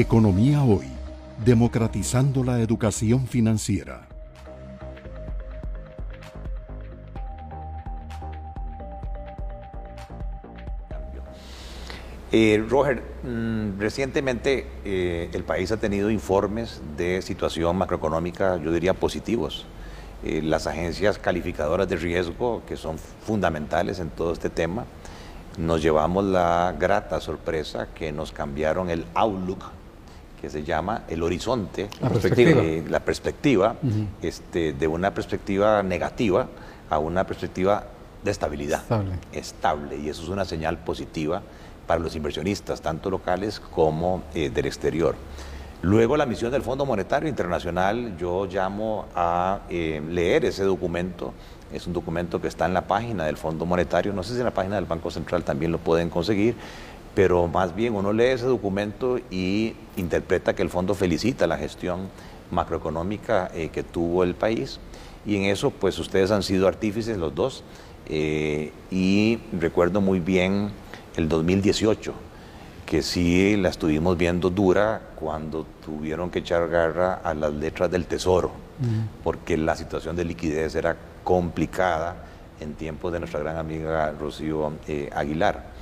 Economía Hoy, democratizando la educación financiera. Eh, Roger, mm, recientemente eh, el país ha tenido informes de situación macroeconómica, yo diría positivos. Eh, las agencias calificadoras de riesgo, que son fundamentales en todo este tema, nos llevamos la grata sorpresa que nos cambiaron el outlook, que se llama el horizonte, la perspectiva, la perspectiva este, de una perspectiva negativa a una perspectiva de estabilidad, estable. estable, y eso es una señal positiva para los inversionistas, tanto locales como eh, del exterior. Luego la misión del Fondo Monetario Internacional, yo llamo a eh, leer ese documento. Es un documento que está en la página del Fondo Monetario, no sé si en la página del Banco Central también lo pueden conseguir, pero más bien uno lee ese documento y interpreta que el fondo felicita la gestión macroeconómica eh, que tuvo el país. Y en eso pues ustedes han sido artífices los dos. Y recuerdo muy bien el 2018, que sí la estuvimos viendo dura cuando tuvieron que echar garra a las letras del tesoro, porque la situación de liquidez era complicada en tiempos de nuestra gran amiga Rocío eh, Aguilar.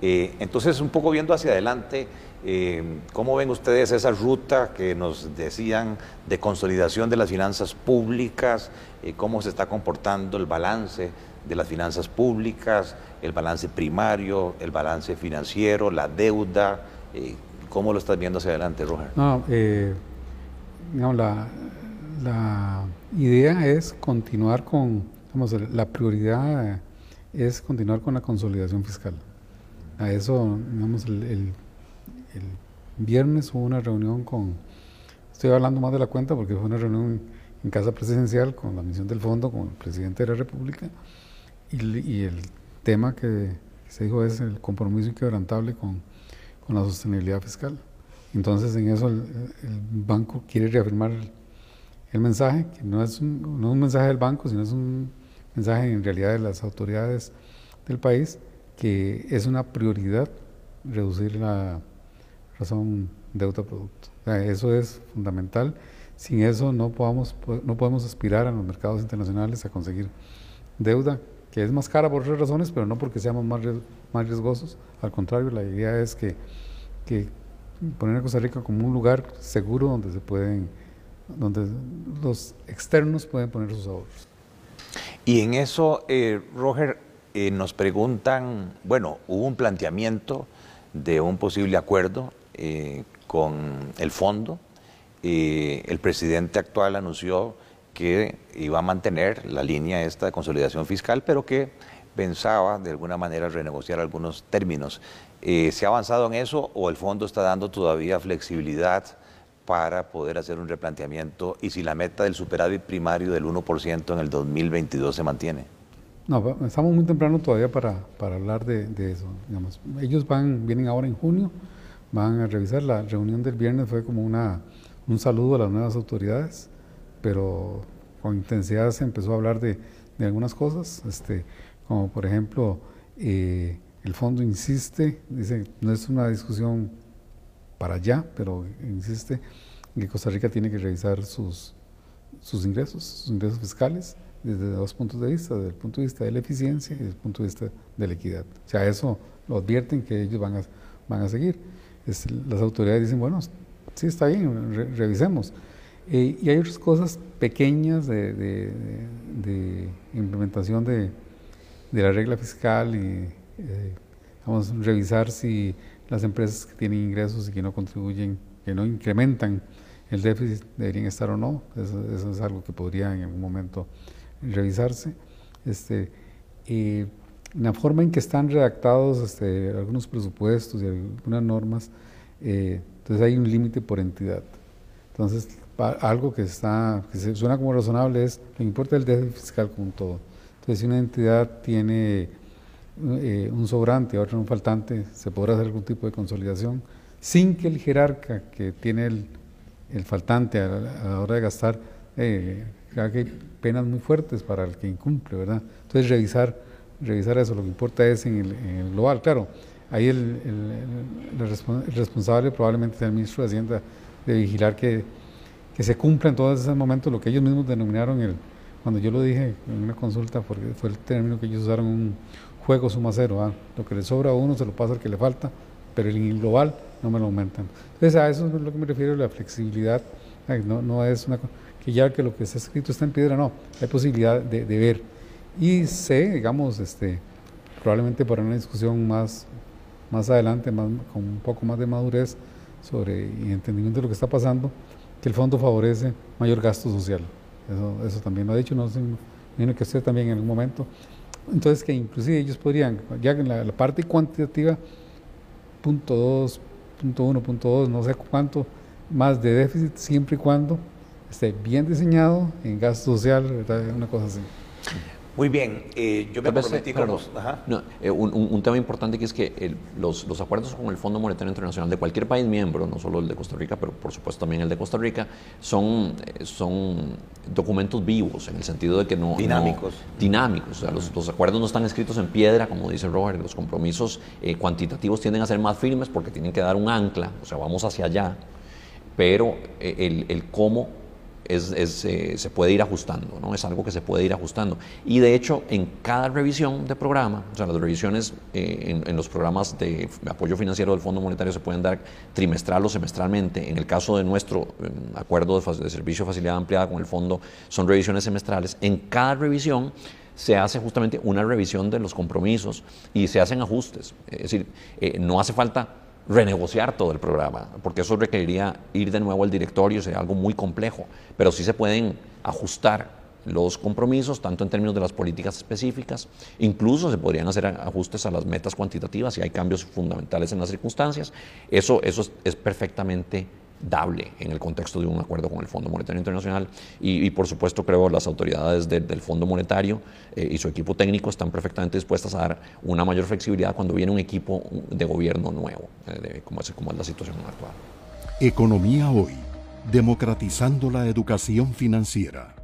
Eh, entonces, un poco viendo hacia adelante, eh, ¿cómo ven ustedes esa ruta que nos decían de consolidación de las finanzas públicas? ¿Cómo se está comportando el balance de las finanzas públicas, el balance primario, el balance financiero, la deuda. Eh, ¿Cómo lo estás viendo hacia adelante, Roger? No, eh, la, la, idea es continuar con, vamos, la prioridad es continuar con la consolidación fiscal. A eso, digamos, el, viernes hubo una reunión con, estoy hablando más de la cuenta porque fue una reunión en casa presidencial con la misión del fondo, con el presidente de la República, y, el tema que se dijo es el compromiso inquebrantable con, con la sostenibilidad fiscal. Entonces en eso el, banco quiere reafirmar el, mensaje, que no es, no es un mensaje del banco, sino es un mensaje en realidad de las autoridades del país, que es una prioridad reducir la razón deuda-producto. eso es fundamental. Sin eso no podamos, no podemos aspirar a los mercados internacionales a conseguir deuda que es más cara por otras razones, pero no porque seamos más, más riesgosos. Al contrario, la idea es que, que poner a Costa Rica como un lugar seguro donde se pueden, donde los externos pueden poner sus ahorros. Y en eso, eh, Roger, eh, nos preguntan, bueno, hubo un planteamiento de un posible acuerdo eh, con el fondo. el presidente actual anunció que iba a mantener la línea esta de consolidación fiscal, pero que pensaba de alguna manera renegociar algunos términos. Eh, ¿Se ha avanzado en eso o el fondo está dando todavía flexibilidad para poder hacer un replanteamiento y si la meta del superávit primario del 1% en el 2022 se mantiene? No, estamos muy temprano todavía para, para hablar de, de, eso. Ellos van, vienen ahora en junio, van a revisar. La reunión del viernes fue como una, un saludo a las nuevas autoridades pero con intensidad se empezó a hablar de, algunas cosas, este, como por ejemplo, eh, el fondo insiste, dice, no es una discusión para allá, pero insiste que Costa Rica tiene que revisar sus, sus ingresos, sus ingresos fiscales, desde dos puntos de vista, desde el punto de vista de la eficiencia y desde el punto de vista de la equidad. O sea, eso lo advierten que ellos van a, van a seguir. las autoridades dicen, bueno, sí está bien, revisemos. Eh, y hay otras cosas pequeñas de, implementación de, la regla fiscal y eh, vamos a revisar si las empresas que tienen ingresos y que no contribuyen, que no incrementan el déficit deberían estar o no. Eso, es algo que podría en algún momento revisarse. Este, la forma en que están redactados este, algunos presupuestos y algunas normas, eh, entonces hay un límite por entidad. Entonces, algo que, está, que suena como razonable es, que importa el déficit fiscal como todo. Entonces, si una entidad tiene eh, un sobrante y otra un faltante, se podrá hacer algún tipo de consolidación sin que el jerarca que tiene el, el faltante a la, hora de gastar eh, haga penas muy fuertes para el que incumple, ¿verdad? Entonces, revisar, revisar eso, lo que importa es en el, global. Claro, ahí el, responsable probablemente sea el ministro de Hacienda de vigilar que, que se cumpla en todos esos momentos lo que ellos mismos denominaron el, cuando yo lo dije en una consulta, porque fue el término que ellos usaron, un juego suma cero, ¿ah? lo que le sobra a uno se lo pasa al que le falta, pero en el global no me lo aumentan. Entonces a eso es lo que me refiero, la flexibilidad, no, no es una que ya que lo que está escrito está en piedra, no, hay posibilidad de, ver. Y sé, digamos, este, probablemente para una discusión más, más adelante, más, con un poco más de madurez sobre y entendimiento de lo que está pasando, que el fondo favorece mayor gasto social. Eso, eso también lo ha dicho, no sé, que usted también en algún momento. Entonces, que inclusive ellos podrían, ya en la, parte cuantitativa, punto 2, punto 1, punto 2, no sé cuánto más de déficit, siempre y cuando esté bien diseñado en gasto social, una cosa así. Muy bien, eh, yo me comprometí con eh, un, tema importante que es que los, los, acuerdos con el Fondo Monetario Internacional de cualquier país miembro, no solo el de Costa Rica, pero por supuesto también el de Costa Rica, son, eh, son documentos vivos en el sentido de que no... Dinámicos. dinámicos, o sea, los, los, acuerdos no están escritos en piedra, como dice Robert, los compromisos cuantitativos tienden a ser más firmes porque tienen que dar un ancla, o sea, vamos hacia allá, pero el, el cómo es, eh, se puede ir ajustando, ¿no? es algo que se puede ir ajustando. Y de hecho, en cada revisión de programa, o sea, las revisiones eh, en, los programas de apoyo financiero del Fondo Monetario se pueden dar trimestral o semestralmente. En el caso de nuestro eh, acuerdo de, de servicio de facilidad ampliada con el fondo, son revisiones semestrales. En cada revisión se hace justamente una revisión de los compromisos y se hacen ajustes. Es decir, no hace falta renegociar todo el programa, porque eso requeriría ir de nuevo al directorio, sería algo muy complejo, pero sí se pueden ajustar los compromisos, tanto en términos de las políticas específicas, incluso se podrían hacer ajustes a las metas cuantitativas si hay cambios fundamentales en las circunstancias. Eso, eso es perfectamente dable en el contexto de un acuerdo con el Fondo Monetario Internacional y, por supuesto creo las autoridades del Fondo Monetario eh, y su equipo técnico están perfectamente dispuestas a dar una mayor flexibilidad cuando viene un equipo de gobierno nuevo, eh, como, es, como es la situación actual. Economía hoy, democratizando la educación financiera.